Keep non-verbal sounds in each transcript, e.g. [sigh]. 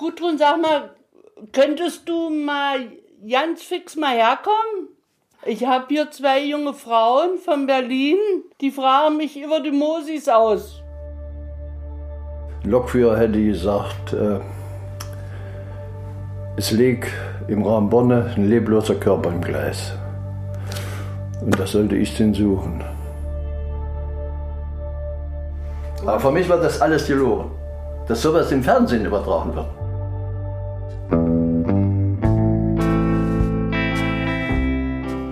Gudrun, sag mal, könntest du mal ganz fix mal herkommen? Ich habe hier zwei junge Frauen von Berlin, die fragen mich über die Mosis aus. Lokführer hätte gesagt, äh, es liegt im Raum Bonne ein lebloser Körper im Gleis. Und das sollte ich denn suchen. Aber für mich war das alles gelogen, dass sowas im Fernsehen übertragen wird.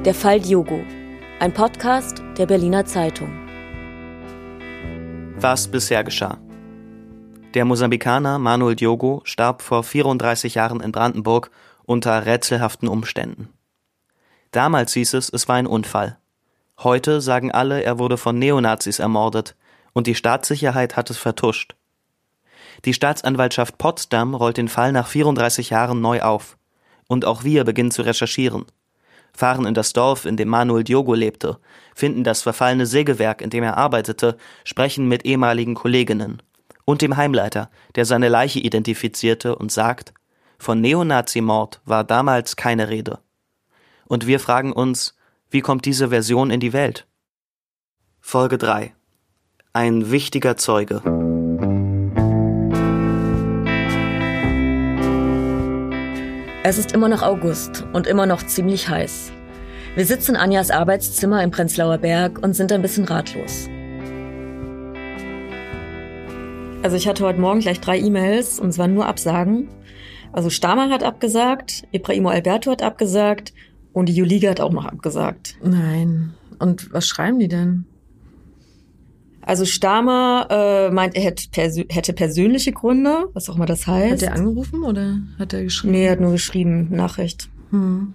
Der Fall Diogo, ein Podcast der Berliner Zeitung. Was bisher geschah. Der Mosambikaner Manuel Diogo starb vor 34 Jahren in Brandenburg unter rätselhaften Umständen. Damals hieß es, es war ein Unfall. Heute sagen alle, er wurde von Neonazis ermordet und die Staatssicherheit hat es vertuscht. Die Staatsanwaltschaft Potsdam rollt den Fall nach 34 Jahren neu auf. Und auch wir beginnen zu recherchieren fahren in das Dorf, in dem Manuel Diogo lebte, finden das verfallene Sägewerk, in dem er arbeitete, sprechen mit ehemaligen Kolleginnen und dem Heimleiter, der seine Leiche identifizierte und sagt, von Neonazi-Mord war damals keine Rede. Und wir fragen uns, wie kommt diese Version in die Welt? Folge 3 Ein wichtiger Zeuge. Es ist immer noch August und immer noch ziemlich heiß. Wir sitzen in Anjas Arbeitszimmer im Prenzlauer Berg und sind ein bisschen ratlos. Also ich hatte heute Morgen gleich drei E-Mails und es waren nur Absagen. Also Stamer hat abgesagt, Ibrahimo Alberto hat abgesagt und die Juliga hat auch noch abgesagt. Nein. Und was schreiben die denn? Also Stamer äh, meint, er hätte, persö hätte persönliche Gründe, was auch immer das heißt. Hat er angerufen oder hat er geschrieben? Nee, er hat nur geschrieben, Nachricht. Hm.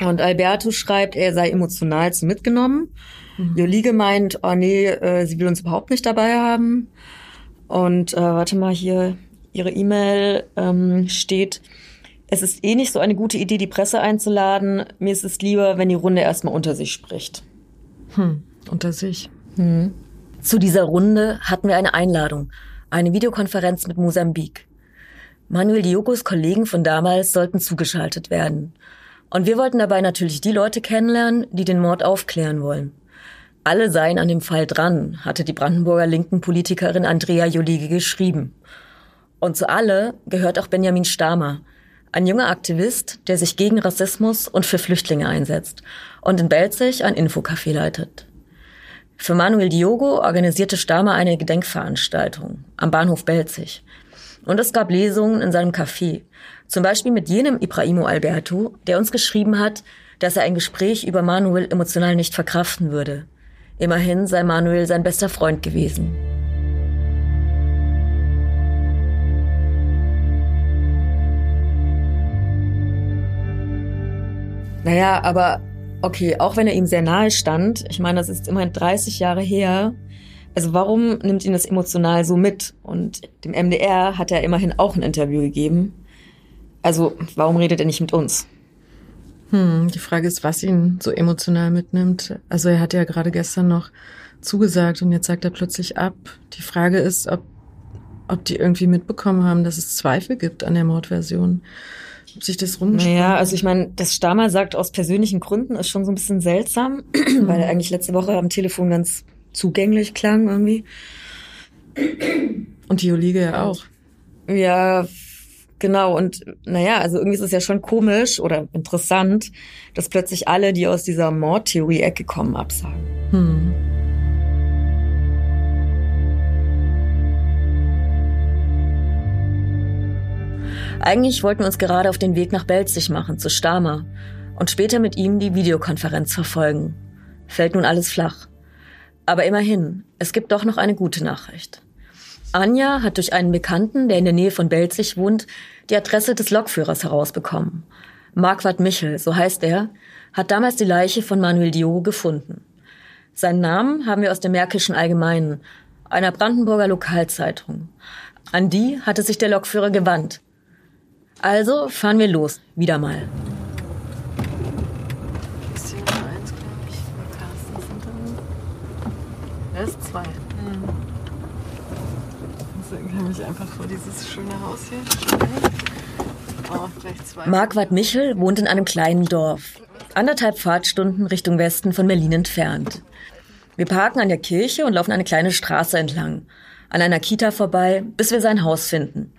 Und Alberto schreibt, er sei emotional zu mitgenommen. Mhm. Jolige meint, oh nee, äh, sie will uns überhaupt nicht dabei haben. Und äh, warte mal, hier ihre E-Mail ähm, steht, es ist eh nicht so eine gute Idee, die Presse einzuladen. Mir ist es lieber, wenn die Runde erstmal unter sich spricht. Hm, unter sich. Hm. Zu dieser Runde hatten wir eine Einladung, eine Videokonferenz mit Mosambik. Manuel Diogos Kollegen von damals sollten zugeschaltet werden. Und wir wollten dabei natürlich die Leute kennenlernen, die den Mord aufklären wollen. Alle seien an dem Fall dran, hatte die Brandenburger linken Politikerin Andrea Jolige geschrieben. Und zu alle gehört auch Benjamin Stamer, ein junger Aktivist, der sich gegen Rassismus und für Flüchtlinge einsetzt und in Belzig ein Infocafé leitet. Für Manuel Diogo organisierte Stamer eine Gedenkveranstaltung am Bahnhof Belzig. Und es gab Lesungen in seinem Café. Zum Beispiel mit jenem Ibrahimo Alberto, der uns geschrieben hat, dass er ein Gespräch über Manuel emotional nicht verkraften würde. Immerhin sei Manuel sein bester Freund gewesen. Naja, aber Okay, auch wenn er ihm sehr nahe stand, ich meine, das ist immerhin 30 Jahre her. Also warum nimmt ihn das emotional so mit? Und dem MDR hat er immerhin auch ein Interview gegeben. Also warum redet er nicht mit uns? Hm, die Frage ist, was ihn so emotional mitnimmt. Also er hat ja gerade gestern noch zugesagt und jetzt sagt er plötzlich ab. Die Frage ist, ob, ob die irgendwie mitbekommen haben, dass es Zweifel gibt an der Mordversion sich das rumgesprochen Naja, also ich meine, dass Stamer sagt, aus persönlichen Gründen ist schon so ein bisschen seltsam, [clears throat] weil er eigentlich letzte Woche am Telefon ganz zugänglich klang irgendwie. Und die Olige ja auch. Ja, genau. Und naja, also irgendwie ist es ja schon komisch oder interessant, dass plötzlich alle, die aus dieser Mordtheorie-Ecke kommen, absagen. Hm. Eigentlich wollten wir uns gerade auf den Weg nach Belzig machen, zu Stamer, und später mit ihm die Videokonferenz verfolgen. Fällt nun alles flach. Aber immerhin, es gibt doch noch eine gute Nachricht. Anja hat durch einen Bekannten, der in der Nähe von Belzig wohnt, die Adresse des Lokführers herausbekommen. Marquardt Michel, so heißt er, hat damals die Leiche von Manuel Diogo gefunden. Seinen Namen haben wir aus der Märkischen Allgemeinen, einer Brandenburger Lokalzeitung. An die hatte sich der Lokführer gewandt. Also fahren wir los, wieder mal. Ist hier Nummer eins, glaube ich. Das ist zwei. Mhm. Also, ich kann mich einfach vor dieses schöne Haus hier stellen. Marquardt Michel wohnt in einem kleinen Dorf, anderthalb Fahrtstunden Richtung Westen von Berlin entfernt. Wir parken an der Kirche und laufen eine kleine Straße entlang, an einer Kita vorbei, bis wir sein Haus finden.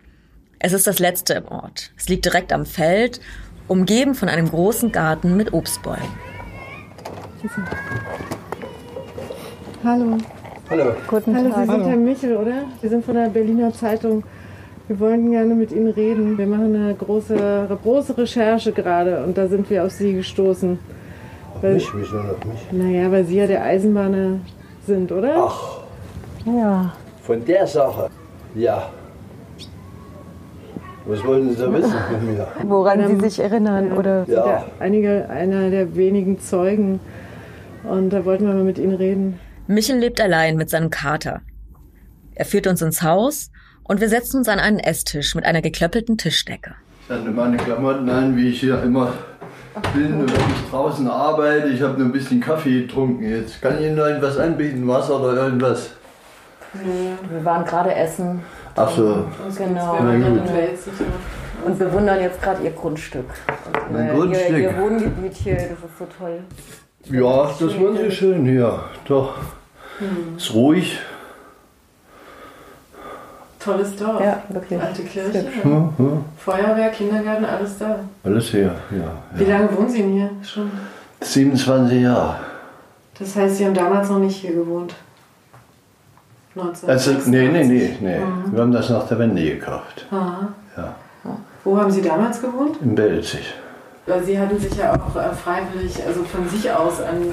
Es ist das letzte im Ort. Es liegt direkt am Feld, umgeben von einem großen Garten mit Obstbäumen. Hallo. Hallo. Guten Hallo, Sie sind Herr Michel, oder? Wir sind von der Berliner Zeitung. Wir wollten gerne mit Ihnen reden. Wir machen eine große, große Recherche gerade und da sind wir auf Sie gestoßen. Weil, Mich, wieso noch mich? Naja, weil Sie ja der Eisenbahner sind, oder? Ach, Ja. von der Sache. Ja. Was wollten Sie da wissen [laughs] mit mir? Woran Sie sich erinnern oder Der, Ja, einige, einer der wenigen Zeugen. Und da wollten wir mal mit Ihnen reden. Michel lebt allein mit seinem Kater. Er führt uns ins Haus und wir setzen uns an einen Esstisch mit einer geklöppelten Tischdecke. ich hatte meine Klamotten an, wie ich hier immer bin. Und wenn ich draußen arbeite, ich habe nur ein bisschen Kaffee getrunken. Jetzt kann ich Ihnen noch etwas anbieten, Wasser oder irgendwas. Wir waren gerade essen. Ach so, Genau. na gut. Und bewundern jetzt gerade ihr Grundstück. Mein Grundstück. Ihr, ihr Wohngebiet hier, das ist so toll. Ja, das war sehr schön hier. Doch. Ist ruhig. Tolles Dorf. Ja, wirklich. Alte Kirche. Hm, hm. Feuerwehr, Kindergarten, alles da. Alles hier, ja. Wie lange wohnen Sie denn hier schon? 27 Jahre. Das heißt, Sie haben damals noch nicht hier gewohnt? Also, 1986. nee, nee, nee, nee. Wir haben das nach der Wende gekauft. Aha. Ja, Wo haben Sie damals gewohnt? in Belzig. Weil Sie hatten sich ja auch äh, freiwillig, also von sich aus an,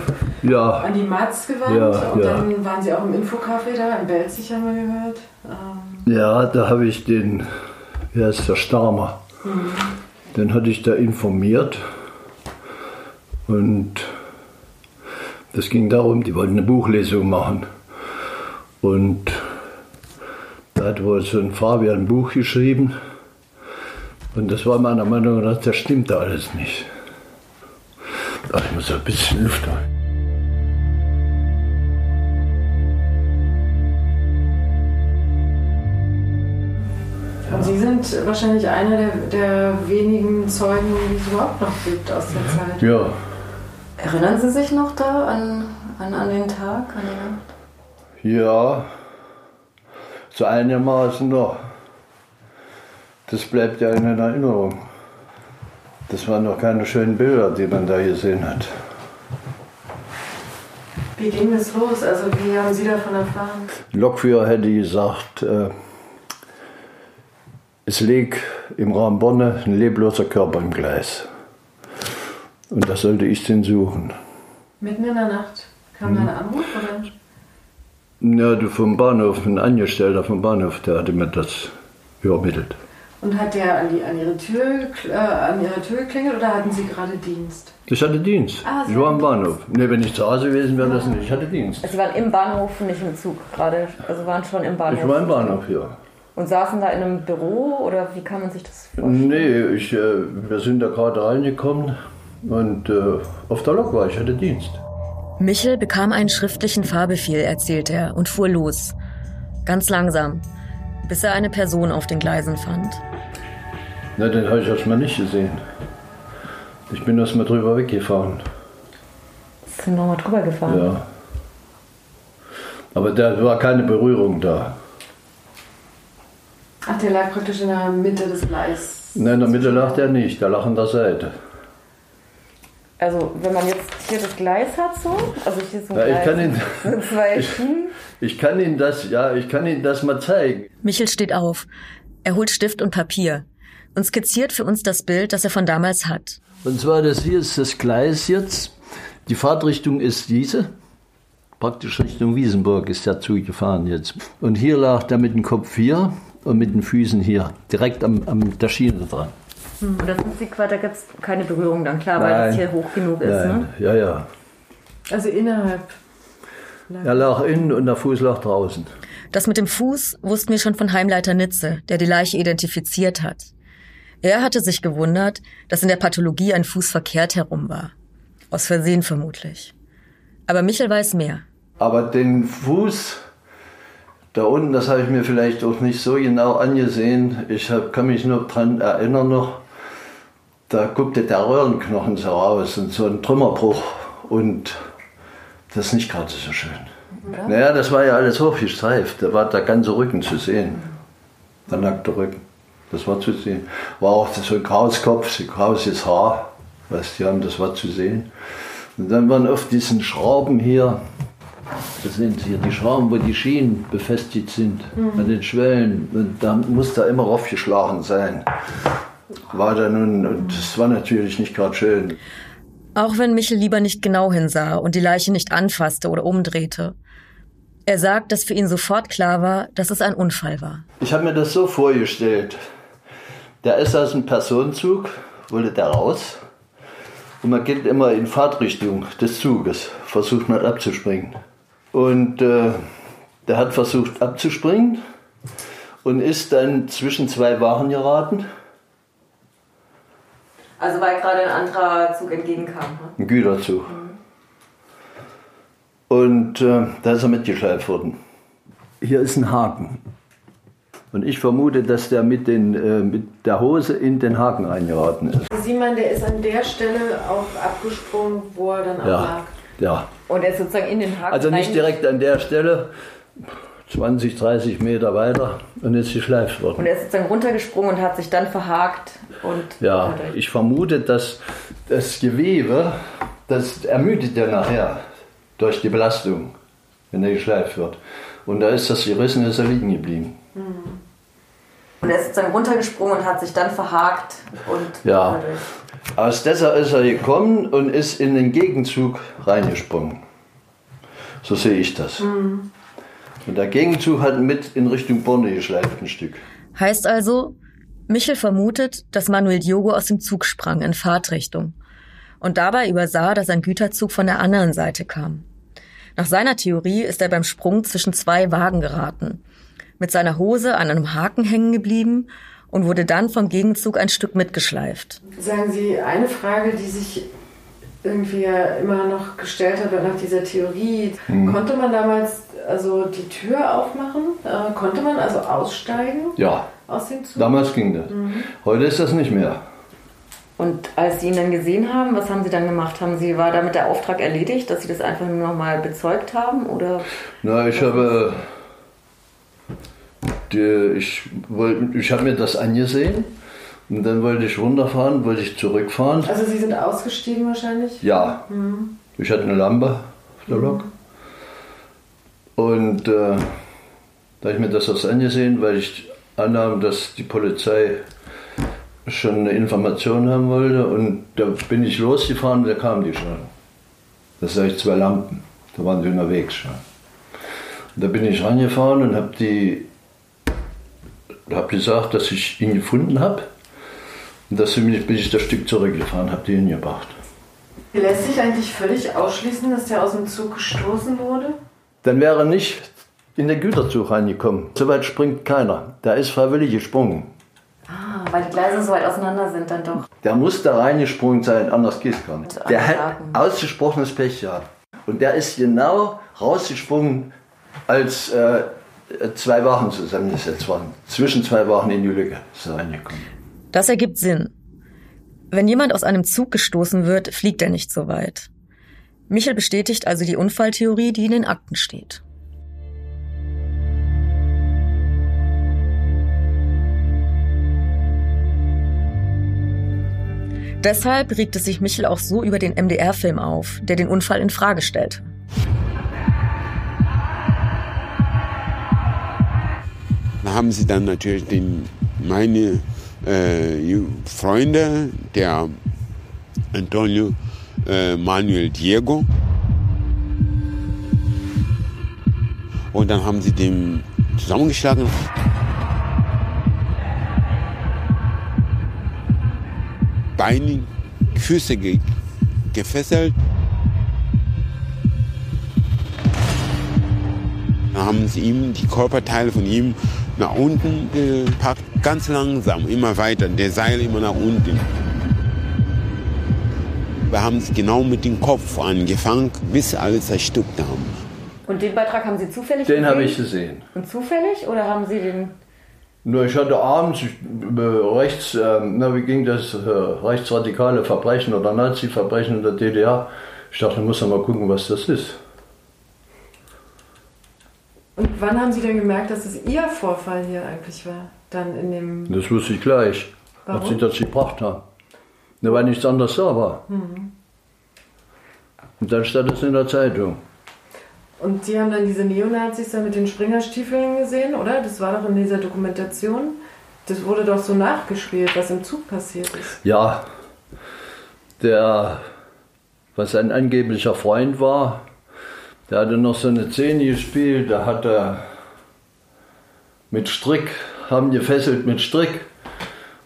Ja, an die Matz gewandt. Ja, und ja. dann waren Sie auch im Infocafé da, in Belzig haben wir gehört. Ähm, ja, da habe ich den, wer ist der Starmer, den hatte ich da informiert. Und das ging darum, die wollten eine Buchlesung machen. Und da hat wohl so ein Fabian ein Buch geschrieben. Und das war meiner Meinung nach, das stimmte alles nicht. Ach, ich muss ein bisschen Luft holen. und Sie sind wahrscheinlich einer der, der wenigen Zeugen, die es überhaupt noch gibt aus der Zeit. Ja, Erinnern Sie sich noch da an, an, an den Tag, an die Nacht? Ja, so einigermaßen noch. Das bleibt ja in Erinnerung. Das waren noch keine schönen Bilder, die man da gesehen hat. Wie ging das los? Also wie haben Sie davon erfahren? Lokführer hätte gesagt, äh, es liegt im Raum Bonne ein lebloser Körper im Gleis. Und da sollte ich den suchen. Mitten in der Nacht kam da ein Anruf oder? Ja, du vom Bahnhof, ein Angestellter vom Bahnhof, der hatte mir das übermittelt. Und hat der an, die, an, ihre Tür, äh, an ihre Tür geklingelt oder hatten Sie gerade Dienst? Ich hatte Dienst. Ah, ich war am Bahnhof. Nee, wenn ich zu Hause gewesen wäre, das nicht. Ich hatte Dienst. Sie waren im Bahnhof, nicht im Zug gerade. Also waren schon im Bahnhof. Ich war im Bahnhof, ja. Und saßen da in einem Büro oder wie kann man sich das vorstellen? Nee, ich, äh, wir sind da gerade reingekommen und äh, auf der Lok war ich, hatte Dienst. Michel bekam einen schriftlichen Fahrbefehl, erzählt er, und fuhr los. Ganz langsam, bis er eine Person auf den Gleisen fand. Na, den habe ich erstmal nicht gesehen. Ich bin erstmal drüber weggefahren. Sind nochmal drüber gefahren. Ja. Aber da war keine Berührung da. Ach, der lag praktisch in der Mitte des Gleises. Nein, in der Mitte lag der nicht, der lag an der Seite. Also wenn man jetzt hier das Gleis hat so, also hier ist ein Ja, ich Gleis kann ihn, mit zwei [laughs] Schienen. ich kann Ihnen das, ja, ich kann Ihnen das mal zeigen. Michel steht auf. Er holt Stift und Papier und skizziert für uns das Bild, das er von damals hat. Und zwar, das hier ist das Gleis jetzt. Die Fahrtrichtung ist diese. Praktisch Richtung Wiesenburg ist der Zug gefahren jetzt. Und hier lag der mit dem Kopf hier und mit den Füßen hier. Direkt am, am der Schiene dran. Ist die Quad, da gibt es keine Berührung dann, klar, weil Nein. das hier hoch genug ist. Nein, Ne? ja, ja. Also innerhalb. Er lag innen und der Fuß lag draußen. Das mit dem Fuß wussten wir schon von Heimleiter Nitze, der die Leiche identifiziert hat. Er hatte sich gewundert, dass in der Pathologie ein Fuß verkehrt herum war. Aus Versehen vermutlich. Aber Michel weiß mehr. Aber den Fuß da unten, das habe ich mir vielleicht auch nicht so genau angesehen. Ich hab, kann mich nur dran erinnern noch, da guckte der Röhrenknochen so raus und so ein Trümmerbruch. Und das ist nicht gerade so schön. Ja. Naja, das war ja alles hochgestreift. Da war der ganze Rücken zu sehen. Der nackte Rücken. Das war zu sehen. War auch so ein graues Kopf, so graues Haar. Was die haben, das war zu sehen. Und dann waren auf diesen Schrauben hier, das sind hier die Schrauben, wo die Schienen befestigt sind, mhm. an den Schwellen. Und da muss da immer aufgeschlagen sein. War da nun, und das war natürlich nicht gerade schön. Auch wenn Michel lieber nicht genau hinsah und die Leiche nicht anfasste oder umdrehte. Er sagt, dass für ihn sofort klar war, dass es ein Unfall war. Ich habe mir das so vorgestellt. Der ist aus dem Personenzug, wollte der raus. Und man geht immer in Fahrtrichtung des Zuges, versucht man abzuspringen. Und äh, der hat versucht abzuspringen und ist dann zwischen zwei Wachen geraten. Also weil gerade ein anderer Zug entgegenkam? Ne? Ein Güterzug. Mhm. Und äh, da ist er mitgeschleift worden. Hier ist ein Haken. Und ich vermute, dass der mit, den, äh, mit der Hose in den Haken reingeraten ist. Sie meinen, der ist an der Stelle auch abgesprungen, wo er dann auch ja. lag? Ja. Und er ist sozusagen in den Haken Also nicht direkt an der Stelle, 20, 30 Meter weiter und ist geschleift worden. Und er ist sozusagen runtergesprungen und hat sich dann verhakt. Und ja, ich vermute, dass das Gewebe, das ermüdet ja nachher durch die Belastung, wenn er geschleift wird. Und da ist das gerissen, ist er liegen geblieben. Mhm. Und er ist sozusagen runtergesprungen und hat sich dann verhakt. Und ja, aus dieser ist er gekommen und ist in den Gegenzug reingesprungen. So sehe ich das. Mhm. Und der Gegenzug hat mit in Richtung Borne geschleift ein Stück. Heißt also, Michel vermutet, dass Manuel Diogo aus dem Zug sprang in Fahrtrichtung und dabei übersah, dass ein Güterzug von der anderen Seite kam. Nach seiner Theorie ist er beim Sprung zwischen zwei Wagen geraten mit seiner Hose an einem Haken hängen geblieben und wurde dann vom Gegenzug ein Stück mitgeschleift. Sagen Sie, eine Frage, die sich irgendwie ja immer noch gestellt hat nach dieser Theorie, mhm. konnte man damals also die Tür aufmachen? Äh, konnte man also aussteigen? Ja. Aus dem Zug? Damals ging das. Mhm. Heute ist das nicht mehr. Und als Sie ihn dann gesehen haben, was haben Sie dann gemacht? Haben Sie, war damit der Auftrag erledigt, dass Sie das einfach nur noch mal bezeugt haben? Oder Na, ich habe die, ich, ich habe mir das angesehen und dann wollte ich runterfahren, wollte ich zurückfahren. Also Sie sind ausgestiegen wahrscheinlich? Ja. Mhm. Ich hatte eine Lampe auf der Lok. Mhm. Und äh, da habe ich mir das erst angesehen, weil ich annahm, dass die Polizei schon eine Information haben wollte. Und da bin ich losgefahren und da kamen die schon. Das sah ich zwei Lampen. Da waren sie unterwegs schon. Und da bin ich rangefahren und habe die habe gesagt, dass ich ihn gefunden habe. Und deswegen bin ich das Stück zurückgefahren, habe die hingebracht. Lässt sich eigentlich völlig ausschließen, dass der aus dem Zug gestoßen wurde? Dann wäre er nicht in den Güterzug reingekommen. So weit springt keiner. Der ist freiwillig gesprungen. Ah, weil die Gleise so weit auseinander sind dann doch. Der muss da reingesprungen sein, anders geht es gar nicht. Der hat ausgesprochenes Pech gehabt. Und der ist genau rausgesprungen, als äh, zwei Wochen zusammengesetzt worden. Zwischen zwei Wochen in die Lücke ist er reingekommen. Das ergibt Sinn. Wenn jemand aus einem Zug gestoßen wird, fliegt er nicht so weit. Michel bestätigt also die Unfalltheorie, die in den Akten steht. Deshalb regte sich Michel auch so über den MDR-Film auf, der den Unfall in Frage stellte. haben sie dann natürlich den, meine äh, Freunde, der Antonio äh, Manuel Diego. Und dann haben sie den zusammengeschlagen. Beine, Füße ge gefesselt. Dann haben sie ihm die Körperteile von ihm nach unten gepackt, ganz langsam, immer weiter, der Seil immer nach unten. Wir haben es genau mit dem Kopf angefangen, bis alle zerstückt haben. Und den Beitrag haben Sie zufällig den gesehen? Den habe ich gesehen. Und zufällig oder haben Sie den Nur ich hatte abends äh, rechts, äh, na, wie ging das, äh, rechtsradikale Verbrechen oder Nazi-Verbrechen in der DDR. Ich dachte, ich muss ja mal gucken, was das ist. Und wann haben Sie denn gemerkt, dass es Ihr Vorfall hier eigentlich war? Dann in dem. Das wusste ich gleich, Warum? als sie das gebracht haben. Na, weil nichts anderes da war. Mhm. Und dann stand es in der Zeitung. Und Sie haben dann diese Neonazis da mit den Springerstiefeln gesehen, oder? Das war doch in dieser Dokumentation. Das wurde doch so nachgespielt, was im Zug passiert ist. Ja, der, was ein angeblicher Freund war, der hatte noch so eine Szene gespielt, da hat er mit Strick, haben gefesselt mit Strick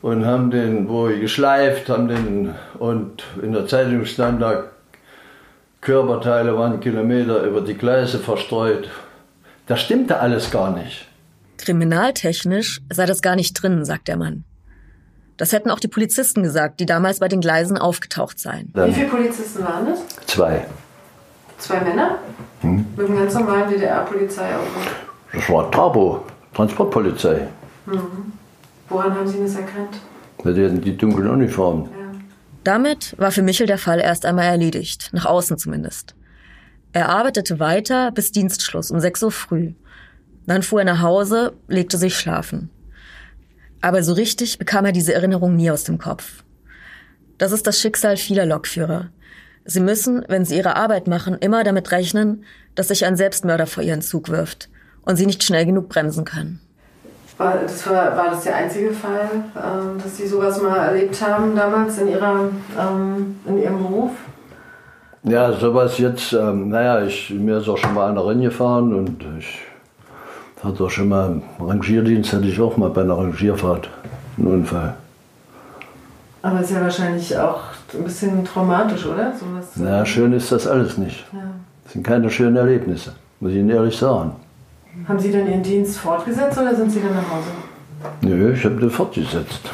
und haben den wohl geschleift, haben den, und in der Zeitung stand da, Körperteile waren Kilometer über die Gleise verstreut. Das stimmte alles gar nicht. Kriminaltechnisch sei das gar nicht drin, sagt der Mann. Das hätten auch die Polizisten gesagt, die damals bei den Gleisen aufgetaucht seien. Wie viele Polizisten waren das? Zwei. Zwei Männer? Hm? Mit einem ganz normalen DDR-Polizeiauto. Das war Tabo, Transportpolizei. Mhm. Woran haben Sie das erkannt? Ja, Die hatten die dunklen Uniformen. Ja. Damit war für Michel der Fall erst einmal erledigt, nach außen zumindest. Er arbeitete weiter bis Dienstschluss um 6 Uhr früh. Dann fuhr er nach Hause, legte sich schlafen. Aber so richtig bekam er diese Erinnerung nie aus dem Kopf. Das ist das Schicksal vieler Lokführer. Sie müssen, wenn sie ihre Arbeit machen, immer damit rechnen, dass sich ein Selbstmörder vor ihren Zug wirft und sie nicht schnell genug bremsen können. War das, war, war das der einzige Fall, ähm, dass Sie sowas mal erlebt haben damals in, ihrer, ähm, in Ihrem Beruf? Ja, sowas jetzt, ähm, naja, ich, mir ist auch schon mal einer reingefahren und ich hatte auch schon mal Rangierdienst, hatte ich auch mal bei einer Rangierfahrt einen Unfall. Aber ist ja wahrscheinlich auch ein bisschen traumatisch, oder? Sowas Na, schön ist das alles nicht. Ja. Das sind keine schönen Erlebnisse, muss ich Ihnen ehrlich sagen. Haben Sie dann Ihren Dienst fortgesetzt oder sind Sie dann nach Hause? Nö, ich habe den fortgesetzt.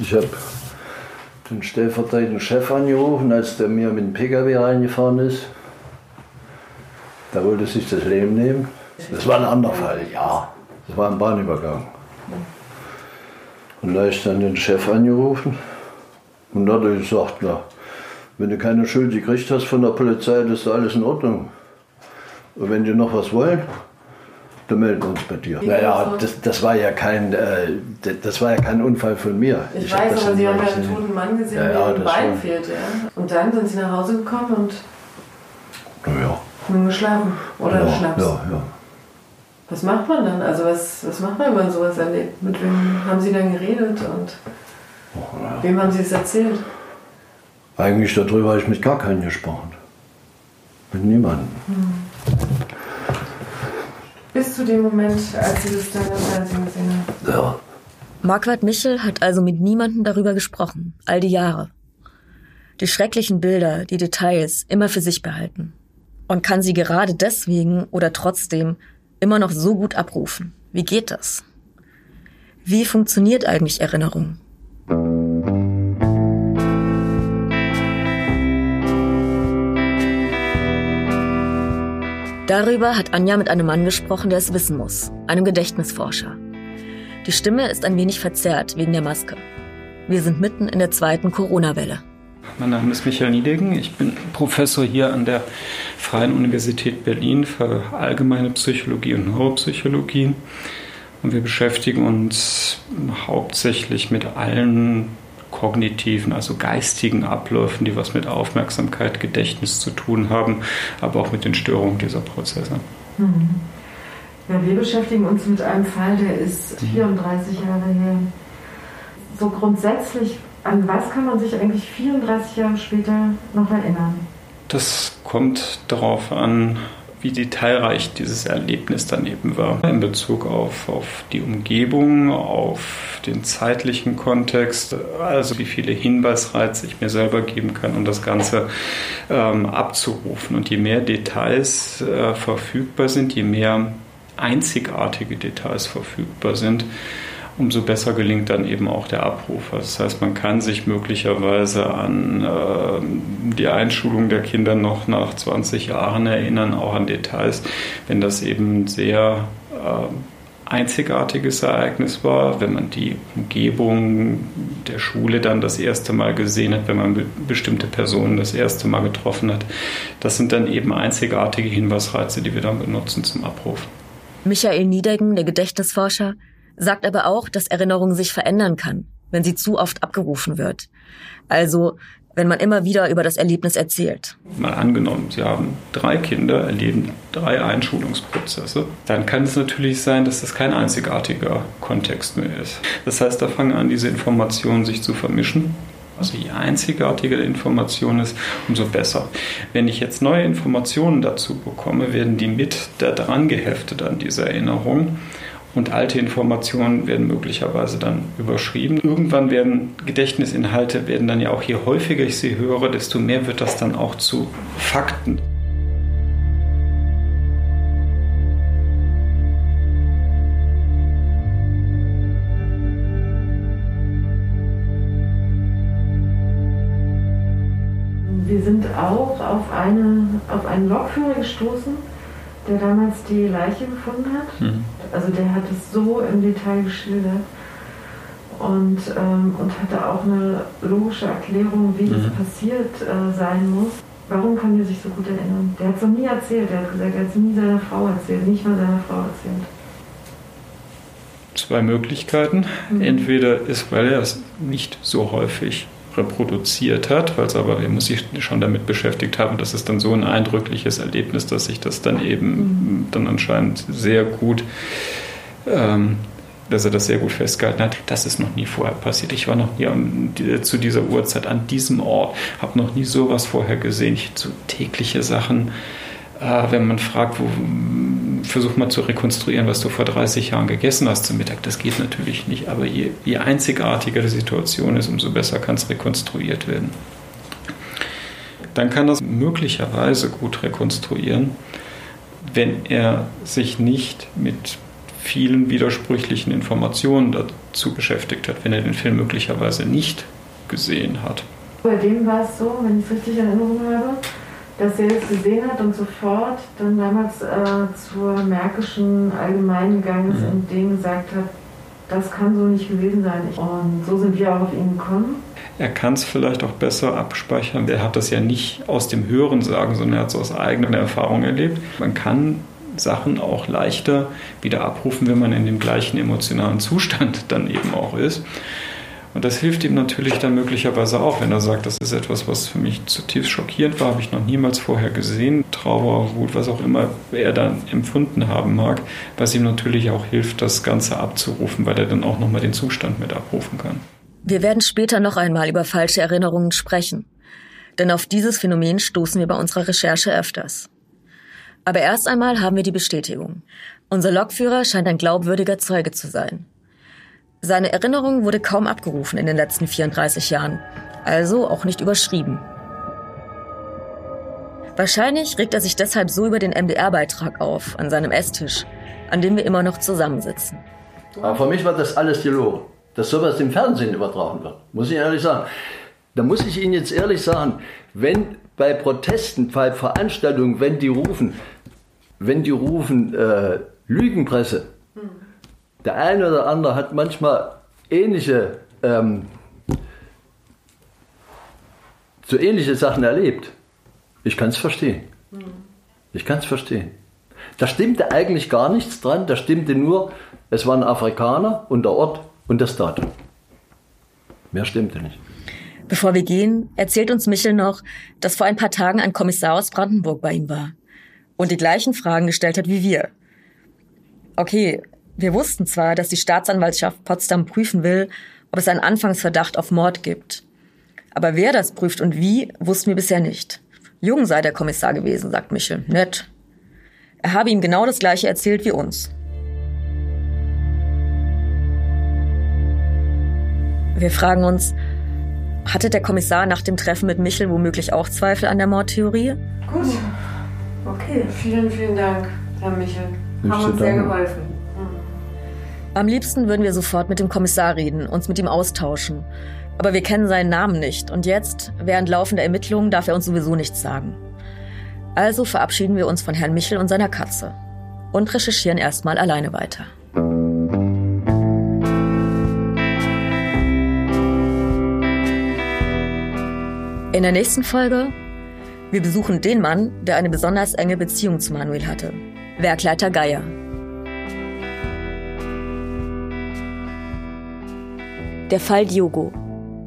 Ich habe den stellvertretenden Chef angerufen, als der mir mit dem Pkw reingefahren ist. Da wollte sich das Leben nehmen. Das war ein anderer Fall, ja. Das war ein Bahnübergang. Und da habe ich dann den Chef angerufen und da hat er gesagt, na, wenn du keine Schuld gekriegt hast von der Polizei, das ist alles in Ordnung. Und wenn die noch was wollen, dann melden wir uns bei dir. Wie Naja, war- das, das war ja kein, äh, das war ja kein Unfall von mir. Ich, hab weiß, aber Sie haben ja einen toten Mann gesehen, Ja, der ja, das Bein schon. fehlt. Ja? Und dann sind Sie nach Hause gekommen und Ja, haben geschlafen. Oder ja, Schnaps. ja, ja. Was macht man dann? Also was, was macht man, wenn man sowas erlebt? Mit wem haben Sie dann geredet und wem haben Sie es erzählt? Eigentlich darüber habe ich mit gar keinem gesprochen. Mit niemandem. Bis zu dem Moment, als Sie das dann im Fernsehen gesehen haben. Ja. Marquardt Michel hat also mit niemandem darüber gesprochen, all die Jahre. Die schrecklichen Bilder, die Details immer für sich behalten. Und kann sie gerade deswegen oder trotzdem immer noch so gut abrufen. Wie geht das? Wie funktioniert eigentlich Erinnerung? Darüber hat Anja mit einem Mann gesprochen, der es wissen muss, einem Gedächtnisforscher. Die Stimme ist ein wenig verzerrt wegen der Maske. Wir sind mitten in der zweiten Corona-Welle. Mein Name ist Michael Niedegen. Ich bin Professor hier an der Freien Universität Berlin für allgemeine Psychologie und Neuropsychologie. Und wir beschäftigen uns hauptsächlich mit allen kognitiven, also geistigen Abläufen, die was mit Aufmerksamkeit, Gedächtnis zu tun haben, aber auch mit den Störungen dieser Prozesse. Ja, wir beschäftigen uns mit einem Fall, der ist 34 Jahre her. So grundsätzlich, an was kann man sich eigentlich 34 Jahre später noch erinnern? Das kommt darauf an, wie detailreich dieses Erlebnis dann eben war. In Bezug auf, auf die Umgebung, auf den zeitlichen Kontext, also wie viele Hinweisreize ich mir selber geben kann, um das Ganze ähm, abzurufen. Und je mehr Details äh, verfügbar sind, je mehr einzigartige Details verfügbar sind, umso besser gelingt dann eben auch der Abruf. Also das heißt, man kann sich möglicherweise an äh, die Einschulung der Kinder noch nach 20 Jahren erinnern, auch an Details, wenn das eben sehr äh, einzigartiges Ereignis war, wenn man die Umgebung der Schule dann das erste Mal gesehen hat, wenn man bestimmte Personen das erste Mal getroffen hat. Das sind dann eben einzigartige Hinweisreize, die wir dann benutzen zum Abruf. Michael Niedegen, der Gedächtnisforscher, sagt aber auch, dass Erinnerung sich verändern kann, wenn sie zu oft abgerufen wird. Also wenn man immer wieder über das Erlebnis erzählt. Mal angenommen, Sie haben drei Kinder, erleben drei Einschulungsprozesse, dann kann es natürlich sein, dass das kein einzigartiger Kontext mehr ist. Das heißt, da fangen an, diese Informationen sich zu vermischen. Also je einzigartiger die Information ist, umso besser. Wenn ich jetzt neue Informationen dazu bekomme, werden die mit da dran geheftet an diese Erinnerung und alte Informationen werden möglicherweise dann überschrieben. Irgendwann werden Gedächtnisinhalte werden dann ja auch, je häufiger ich sie höre, desto mehr wird das dann auch zu Fakten. Wir sind auch auf, eine, auf einen Lokführer gestoßen, der damals die Leiche gefunden hat. Mhm. Also der hat es so im Detail geschildert und, ähm, und hatte auch eine logische Erklärung, wie mhm. das passiert äh, sein muss. Warum kann er sich so gut erinnern? Der hat es noch nie erzählt. Er hat gesagt, er hat es nie seiner Frau erzählt, nicht mal seiner Frau erzählt. Zwei Möglichkeiten. Mhm. Entweder ist, weil er es nicht so häufig reproduziert hat, weil es aber, er muss sich schon damit beschäftigt haben, das ist dann so ein eindrückliches Erlebnis, dass sich das dann eben dann anscheinend sehr gut, ähm, dass er das sehr gut festgehalten hat. Das ist noch nie vorher passiert. Ich war noch nie an, zu dieser Uhrzeit an diesem Ort, habe noch nie sowas vorher gesehen. Ich so tägliche Sachen, äh, wenn man fragt, wo, versuch mal zu rekonstruieren, was du vor 30 Jahren gegessen hast zum Mittag. Das geht natürlich nicht, aber je, je einzigartiger die Situation ist, umso besser kann es rekonstruiert werden. Dann kann das möglicherweise gut rekonstruieren, wenn er sich nicht mit vielen widersprüchlichen Informationen dazu beschäftigt hat, wenn er den Film möglicherweise nicht gesehen hat. Bei dem war es so, wenn ich es richtig in Erinnerung habe, dass er es gesehen hat und sofort dann damals äh, zur Märkischen Allgemeinen gegangen ist mhm. und denen gesagt hat, das kann so nicht gewesen sein. Und so sind wir auch auf ihn gekommen. Er kann es vielleicht auch besser abspeichern. Er hat das ja nicht aus dem Hören sagen, sondern er hat es aus eigener Erfahrung erlebt. Man kann Sachen auch leichter wieder abrufen, wenn man in dem gleichen emotionalen Zustand [laughs] dann eben auch ist. Und das hilft ihm natürlich dann möglicherweise auch, wenn er sagt, das ist etwas, was für mich zutiefst schockierend war, habe ich noch niemals vorher gesehen, Trauer, Wut, was auch immer er dann empfunden haben mag, was ihm natürlich auch hilft, das Ganze abzurufen, weil er dann auch nochmal den Zustand mit abrufen kann. Wir werden später noch einmal über falsche Erinnerungen sprechen. Denn auf dieses Phänomen stoßen wir bei unserer Recherche öfters. Aber erst einmal haben wir die Bestätigung. Unser Lokführer scheint ein glaubwürdiger Zeuge zu sein. Seine Erinnerung wurde kaum abgerufen in den letzten 34 Jahren, also auch nicht überschrieben. Wahrscheinlich regt er sich deshalb so über den MDR-Beitrag auf, an seinem Esstisch, an dem wir immer noch zusammensitzen. Aber für mich war das alles gelogen. Dass sowas im Fernsehen übertragen wird, muss ich ehrlich sagen. Da muss ich Ihnen jetzt ehrlich sagen, wenn bei Protesten, bei Veranstaltungen, wenn die rufen, wenn die rufen äh, Lügenpresse, hm der eine oder andere hat manchmal ähnliche, ähm, so ähnliche Sachen erlebt. Ich kann es verstehen. Ich kann es verstehen. Da stimmte eigentlich gar nichts dran, da stimmte nur, es waren Afrikaner und der Ort und das Datum. Mehr stimmte nicht. Bevor wir gehen, erzählt uns Michel noch, dass vor ein paar Tagen ein Kommissar aus Brandenburg bei ihm war und die gleichen Fragen gestellt hat wie wir. Okay, wir wussten zwar, dass die Staatsanwaltschaft Potsdam prüfen will, ob es einen Anfangsverdacht auf Mord gibt. Aber wer das prüft und wie, wussten wir bisher nicht. Jung sei der Kommissar gewesen, sagt Michel. Nett. Er habe ihm genau das Gleiche erzählt wie uns. Wir fragen uns, hatte der Kommissar nach dem Treffen mit Michel womöglich auch Zweifel an der Mordtheorie? Gut. Okay, vielen, vielen Dank, Herr Michel. Haben uns sehr geholfen. Am liebsten würden wir sofort mit dem Kommissar reden, uns mit ihm austauschen. Aber wir kennen seinen Namen nicht und jetzt, während laufender Ermittlungen, darf er uns sowieso nichts sagen. Also verabschieden wir uns von Herrn Michel und seiner Katze und recherchieren erstmal alleine weiter. In der nächsten Folge, wir besuchen den Mann, der eine besonders enge Beziehung zu Manuel hatte. Werkleiter Geier. Der Fall Diogo.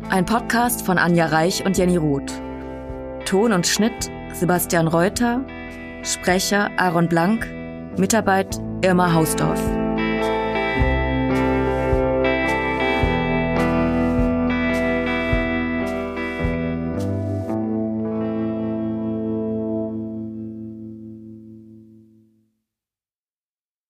Ein Podcast von Anja Reich und Jenny Roth. Ton und Schnitt Sebastian Reuter. Sprecher Aaron Blank. Mitarbeit Irma Hausdorf.